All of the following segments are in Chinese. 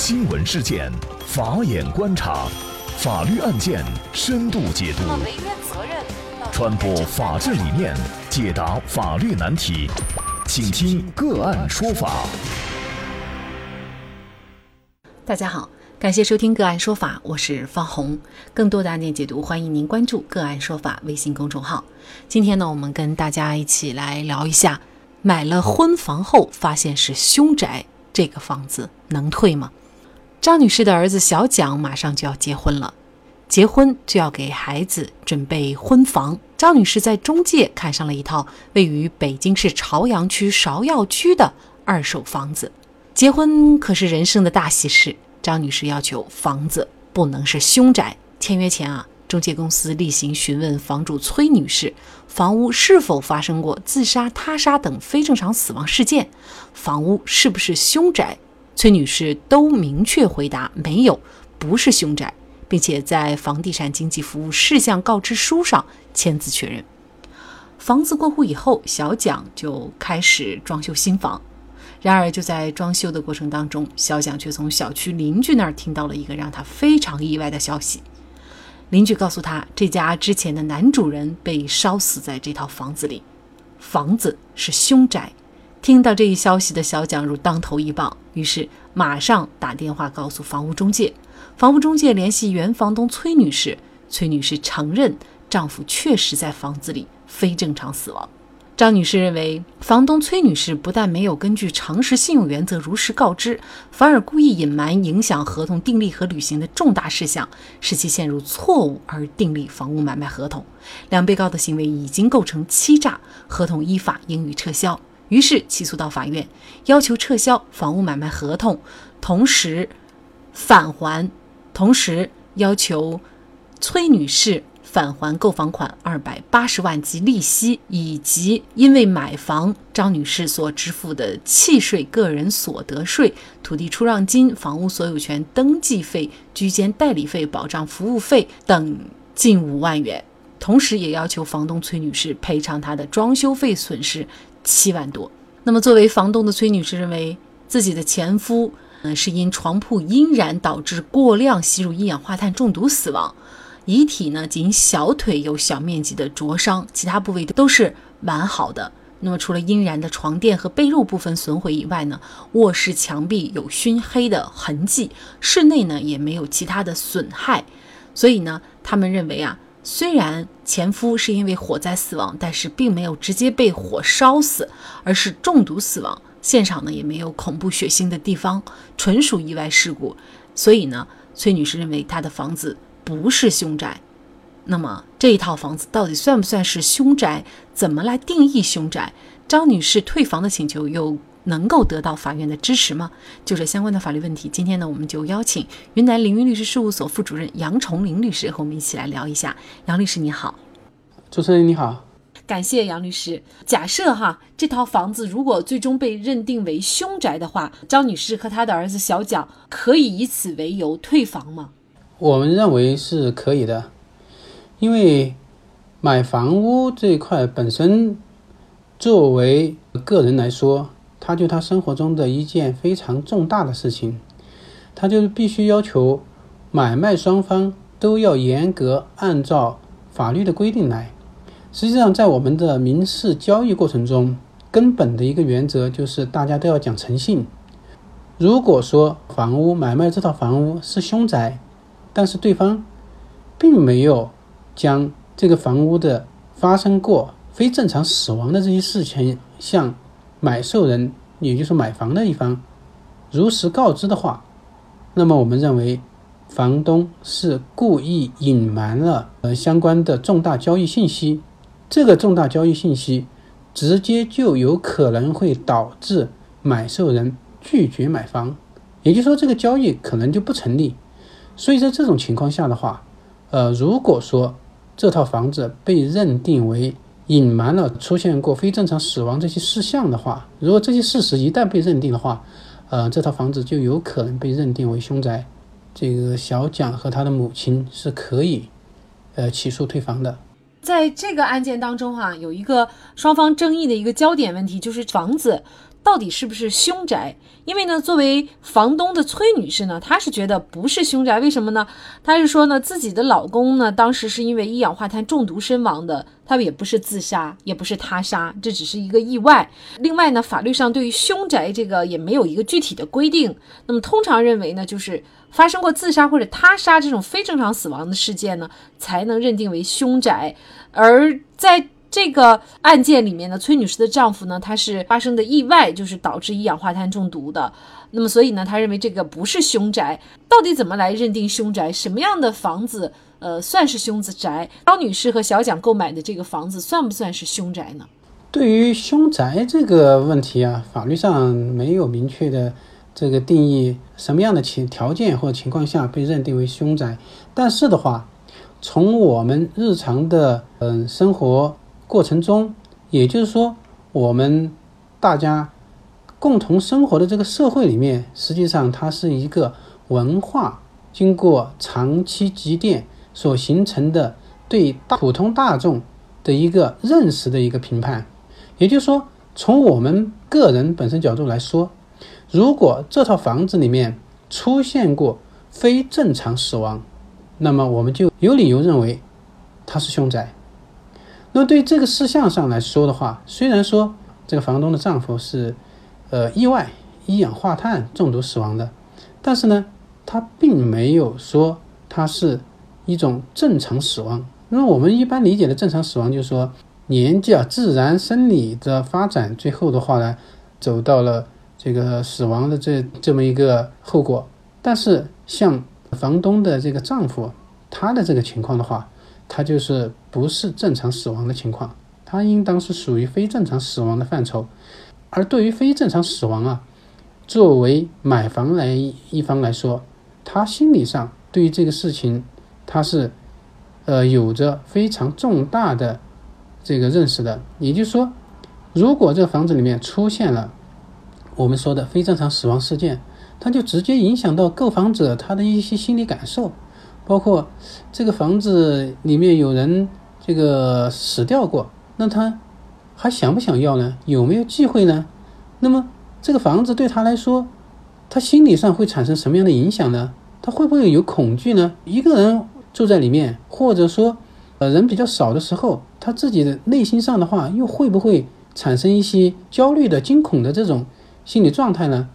新闻事件，法眼观察，法律案件深度解读，传播法治理念，解答法律难题，请听个案说法。大家好，感谢收听个案说法，我是方红。更多的案件解读，欢迎您关注个案说法微信公众号。今天呢，我们跟大家一起来聊一下，买了婚房后发现是凶宅。这个房子能退吗？张女士的儿子小蒋马上就要结婚了，结婚就要给孩子准备婚房。张女士在中介看上了一套位于北京市朝阳区芍药区的二手房子。结婚可是人生的大喜事，张女士要求房子不能是凶宅。签约前啊。中介公司例行询问房主崔女士，房屋是否发生过自杀、他杀等非正常死亡事件，房屋是不是凶宅？崔女士都明确回答没有，不是凶宅，并且在房地产经纪服务事项告知书上签字确认。房子过户以后，小蒋就开始装修新房。然而就在装修的过程当中，小蒋却从小区邻居那儿听到了一个让他非常意外的消息。邻居告诉他，这家之前的男主人被烧死在这套房子里，房子是凶宅。听到这一消息的小蒋如当头一棒，于是马上打电话告诉房屋中介。房屋中介联系原房东崔女士，崔女士承认丈夫确实在房子里非正常死亡。张女士认为，房东崔女士不但没有根据常识信用原则如实告知，反而故意隐瞒影响合同订立和履行的重大事项，使其陷入错误而订立房屋买卖合同。两被告的行为已经构成欺诈，合同依法应予撤销。于是起诉到法院，要求撤销房屋买卖合同，同时返还，同时要求崔女士。返还购房款二百八十万及利息，以及因为买房张女士所支付的契税、个人所得税、土地出让金、房屋所有权登记费、居间代理费、保障服务费等近五万元。同时，也要求房东崔女士赔偿她的装修费损失七万多。那么，作为房东的崔女士认为，自己的前夫嗯是因床铺阴燃导致过量吸入一氧化碳中毒死亡。遗体呢，仅小腿有小面积的灼伤，其他部位都是完好的。那么，除了阴燃的床垫和被褥部分损毁以外呢，卧室墙壁有熏黑的痕迹，室内呢也没有其他的损害。所以呢，他们认为啊，虽然前夫是因为火灾死亡，但是并没有直接被火烧死，而是中毒死亡。现场呢也没有恐怖血腥的地方，纯属意外事故。所以呢，崔女士认为她的房子。不是凶宅，那么这一套房子到底算不算是凶宅？怎么来定义凶宅？张女士退房的请求又能够得到法院的支持吗？就这相关的法律问题，今天呢，我们就邀请云南凌云律师事务所副主任杨崇林律师和我们一起来聊一下。杨律师你好，主持人你好，感谢杨律师。假设哈，这套房子如果最终被认定为凶宅的话，张女士和她的儿子小蒋可以以此为由退房吗？我们认为是可以的，因为买房屋这一块本身，作为个人来说，他就他生活中的一件非常重大的事情，他就必须要求买卖双方都要严格按照法律的规定来。实际上，在我们的民事交易过程中，根本的一个原则就是大家都要讲诚信。如果说房屋买卖这套房屋是凶宅，但是对方并没有将这个房屋的发生过非正常死亡的这些事情向买受人，也就是买房的一方如实告知的话，那么我们认为房东是故意隐瞒了呃相关的重大交易信息，这个重大交易信息直接就有可能会导致买受人拒绝买房，也就是说这个交易可能就不成立。所以在这种情况下的话，呃，如果说这套房子被认定为隐瞒了出现过非正常死亡这些事项的话，如果这些事实一旦被认定的话，呃，这套房子就有可能被认定为凶宅。这个小蒋和他的母亲是可以，呃，起诉退房的。在这个案件当中哈，有一个双方争议的一个焦点问题，就是房子。到底是不是凶宅？因为呢，作为房东的崔女士呢，她是觉得不是凶宅，为什么呢？她是说呢，自己的老公呢，当时是因为一氧化碳中毒身亡的，他也不是自杀，也不是他杀，这只是一个意外。另外呢，法律上对于凶宅这个也没有一个具体的规定。那么通常认为呢，就是发生过自杀或者他杀这种非正常死亡的事件呢，才能认定为凶宅。而在这个案件里面呢，崔女士的丈夫呢，他是发生的意外，就是导致一氧化碳中毒的。那么，所以呢，他认为这个不是凶宅。到底怎么来认定凶宅？什么样的房子，呃，算是凶宅？高女士和小蒋购买的这个房子算不算是凶宅呢？对于凶宅这个问题啊，法律上没有明确的这个定义，什么样的情条件或情况下被认定为凶宅？但是的话，从我们日常的嗯生活。过程中，也就是说，我们大家共同生活的这个社会里面，实际上它是一个文化经过长期积淀所形成的对大普通大众的一个认识的一个评判。也就是说，从我们个人本身角度来说，如果这套房子里面出现过非正常死亡，那么我们就有理由认为它是凶宅。那么对这个事项上来说的话，虽然说这个房东的丈夫是，呃，意外一氧化碳中毒死亡的，但是呢，他并没有说他是一种正常死亡。那么我们一般理解的正常死亡，就是说年纪啊，自然生理的发展，最后的话呢，走到了这个死亡的这这么一个后果。但是像房东的这个丈夫，他的这个情况的话，他就是不是正常死亡的情况，他应当是属于非正常死亡的范畴。而对于非正常死亡啊，作为买房来一方来说，他心理上对于这个事情，他是呃有着非常重大的这个认识的。也就是说，如果这个房子里面出现了我们说的非正常死亡事件，它就直接影响到购房者他的一些心理感受。包括这个房子里面有人这个死掉过，那他还想不想要呢？有没有机会呢？那么这个房子对他来说，他心理上会产生什么样的影响呢？他会不会有恐惧呢？一个人住在里面，或者说呃人比较少的时候，他自己的内心上的话，又会不会产生一些焦虑的、惊恐的这种心理状态呢？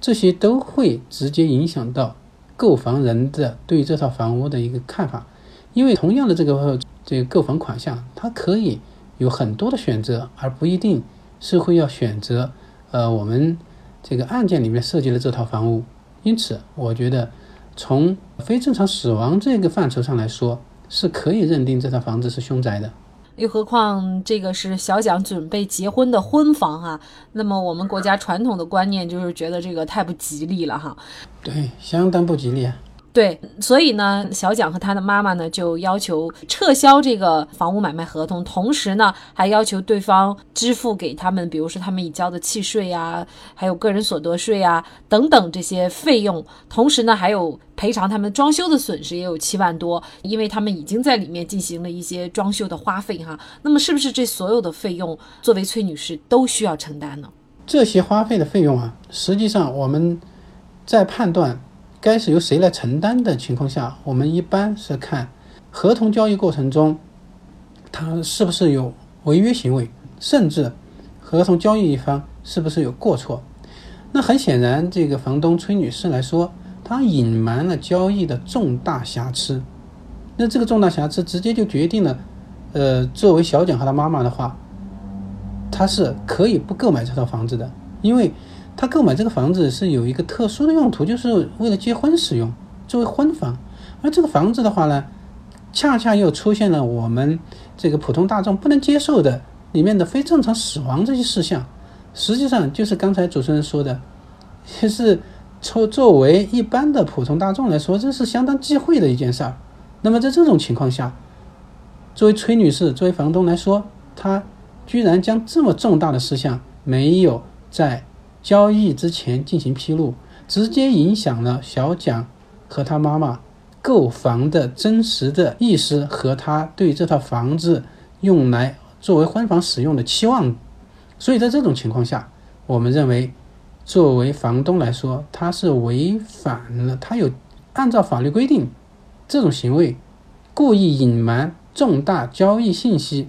这些都会直接影响到。购房人的对这套房屋的一个看法，因为同样的这个这个购房款项，它可以有很多的选择，而不一定是会要选择呃我们这个案件里面涉及的这套房屋。因此，我觉得从非正常死亡这个范畴上来说，是可以认定这套房子是凶宅的。又何况这个是小蒋准备结婚的婚房哈，那么我们国家传统的观念就是觉得这个太不吉利了哈。对，相当不吉利啊。对，所以呢，小蒋和他的妈妈呢就要求撤销这个房屋买卖合同，同时呢还要求对方支付给他们，比如说他们已交的契税呀，还有个人所得税啊等等这些费用，同时呢还有赔偿他们装修的损失，也有七万多，因为他们已经在里面进行了一些装修的花费哈。那么是不是这所有的费用，作为崔女士都需要承担呢？这些花费的费用啊，实际上我们在判断。该是由谁来承担的情况下，我们一般是看合同交易过程中，他是不是有违约行为，甚至合同交易一方是不是有过错。那很显然，这个房东崔女士来说，她隐瞒了交易的重大瑕疵。那这个重大瑕疵直接就决定了，呃，作为小蒋和他妈妈的话，他是可以不购买这套房子的，因为。他购买这个房子是有一个特殊的用途，就是为了结婚使用，作为婚房。而这个房子的话呢，恰恰又出现了我们这个普通大众不能接受的里面的非正常死亡这些事项。实际上就是刚才主持人说的，也是作作为一般的普通大众来说，这是相当忌讳的一件事儿。那么在这种情况下，作为崔女士，作为房东来说，她居然将这么重大的事项没有在。交易之前进行披露，直接影响了小蒋和他妈妈购房的真实的意思和他对这套房子用来作为婚房使用的期望。所以在这种情况下，我们认为，作为房东来说，他是违反了，他有按照法律规定这种行为，故意隐瞒重大交易信息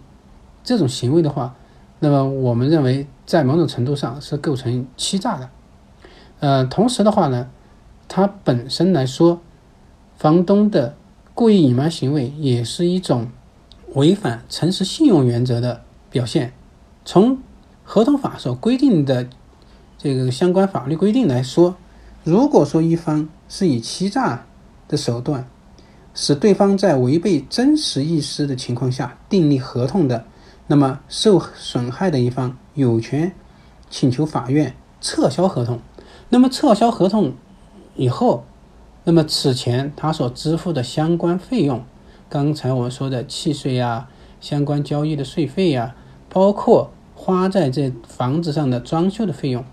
这种行为的话，那么我们认为在某种程度上是构成欺诈的。呃，同时的话呢，它本身来说，房东的故意隐瞒行为也是一种违反诚实信用原则的表现。从合同法所规定的这个相关法律规定来说，如果说一方是以欺诈的手段使对方在违背真实意思的情况下订立合同的，那么受损害的一方有权请求法院撤销合同。那么撤销合同以后，那么此前他所支付的相关费用，刚才我们说的契税呀、相关交易的税费呀，包括。花在这房子上的装修的费用，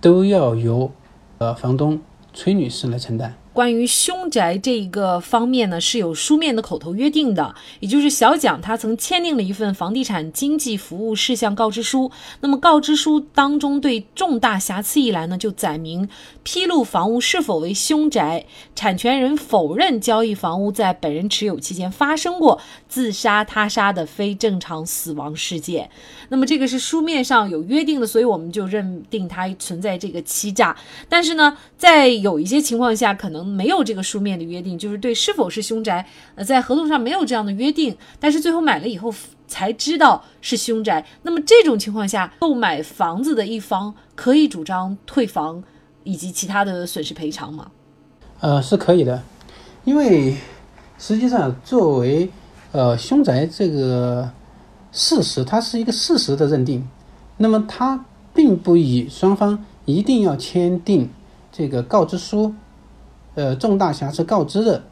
都要由呃房东崔女士来承担。关于凶宅这一个方面呢，是有书面的口头约定的，也就是小蒋他曾签订了一份房地产经纪服务事项告知书。那么告知书当中对重大瑕疵一栏呢，就载明披露房屋是否为凶宅，产权人否认交易房屋在本人持有期间发生过自杀、他杀的非正常死亡事件。那么这个是书面上有约定的，所以我们就认定它存在这个欺诈。但是呢，在有一些情况下，可能没有这个书面的约定，就是对是否是凶宅，呃，在合同上没有这样的约定，但是最后买了以后才知道是凶宅。那么这种情况下，购买房子的一方可以主张退房以及其他的损失赔偿吗？呃，是可以的，因为实际上作为呃凶宅这个事实，它是一个事实的认定，那么它并不以双方一定要签订这个告知书。呃，重大瑕疵告知的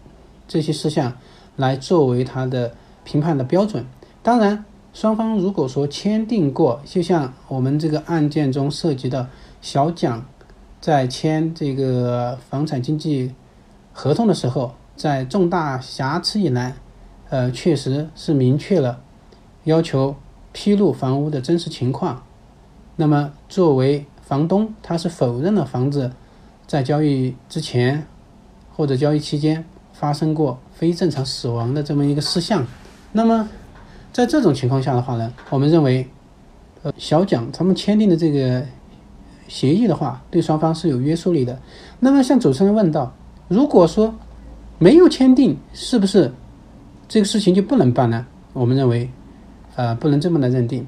这些事项来作为他的评判的标准。当然，双方如果说签订过，就像我们这个案件中涉及的小蒋在签这个房产经纪合同的时候，在重大瑕疵一栏，呃，确实是明确了要求披露房屋的真实情况。那么，作为房东，他是否认了房子在交易之前。或者交易期间发生过非正常死亡的这么一个事项，那么在这种情况下的话呢，我们认为，呃，小蒋他们签订的这个协议的话，对双方是有约束力的。那么像主持人问到，如果说没有签订，是不是这个事情就不能办呢？我们认为，呃，不能这么来认定。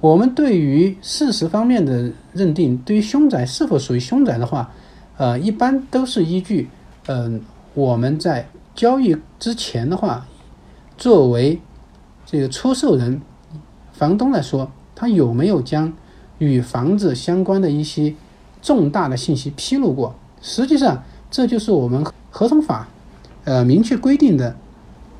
我们对于事实方面的认定，对于凶宅是否属于凶宅的话，呃，一般都是依据。嗯，我们在交易之前的话，作为这个出售人、房东来说，他有没有将与房子相关的一些重大的信息披露过？实际上，这就是我们合同法呃明确规定的，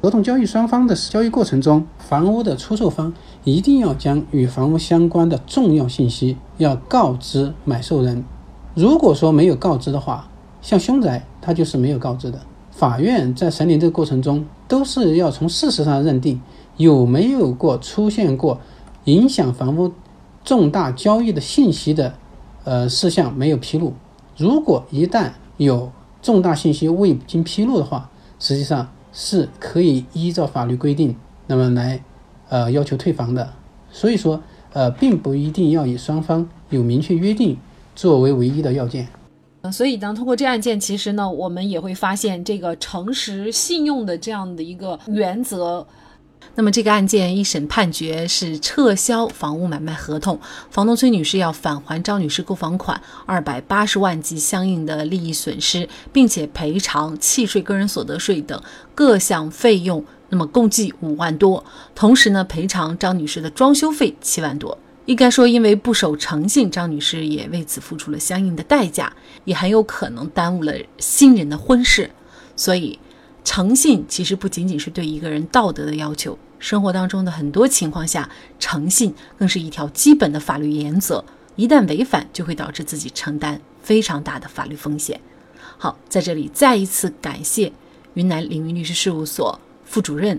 合同交易双方的交易过程中，房屋的出售方一定要将与房屋相关的重要信息要告知买受人。如果说没有告知的话，像凶宅，它就是没有告知的。法院在审理这个过程中，都是要从事实上认定有没有过出现过影响房屋重大交易的信息的呃事项没有披露。如果一旦有重大信息未经披露的话，实际上是可以依照法律规定，那么来呃要求退房的。所以说，呃，并不一定要以双方有明确约定作为唯一的要件。所以呢，通过这案件，其实呢，我们也会发现这个诚实信用的这样的一个原则。那么这个案件一审判决是撤销房屋买卖合同，房东崔女士要返还张女士购房款二百八十万及相应的利益损失，并且赔偿契税、个人所得税等各项费用，那么共计五万多。同时呢，赔偿张女士的装修费七万多。应该说，因为不守诚信，张女士也为此付出了相应的代价，也很有可能耽误了新人的婚事。所以，诚信其实不仅仅是对一个人道德的要求，生活当中的很多情况下，诚信更是一条基本的法律原则。一旦违反，就会导致自己承担非常大的法律风险。好，在这里再一次感谢云南凌云律师事务所副主任。